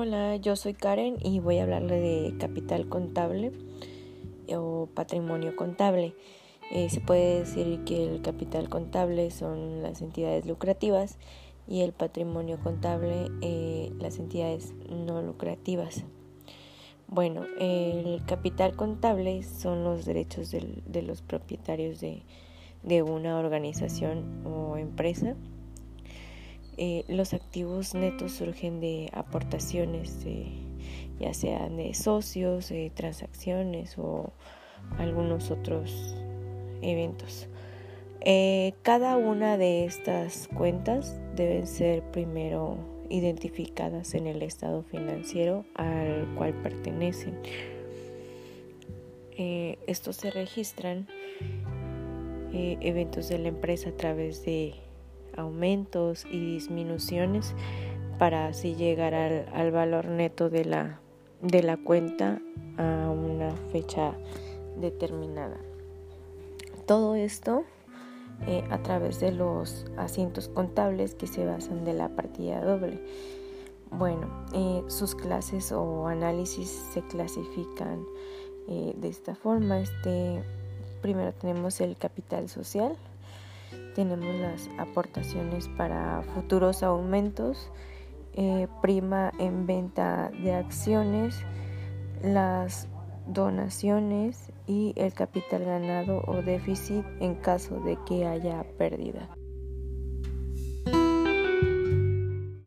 Hola, yo soy Karen y voy a hablarle de capital contable o patrimonio contable. Eh, se puede decir que el capital contable son las entidades lucrativas y el patrimonio contable eh, las entidades no lucrativas. Bueno, el capital contable son los derechos de los propietarios de, de una organización o empresa eh, los activos netos surgen de aportaciones, ya sean de socios, transacciones o algunos otros eventos. Eh, cada una de estas cuentas deben ser primero identificadas en el estado financiero al cual pertenecen. Eh, estos se registran eventos de la empresa a través de aumentos y disminuciones para así llegar al, valor neto de la, de la cuenta a una fecha determinada. Todo esto eh, a través de los asientos contables que se basan de la partida doble. Bueno, eh, sus clases o análisis se clasifican eh, de esta forma. Este, primero tenemos el capital social, tenemos las aportaciones para futuros aumentos, eh, prima en venta de acciones, las donaciones y el capital ganado o déficit en caso de que haya pérdida.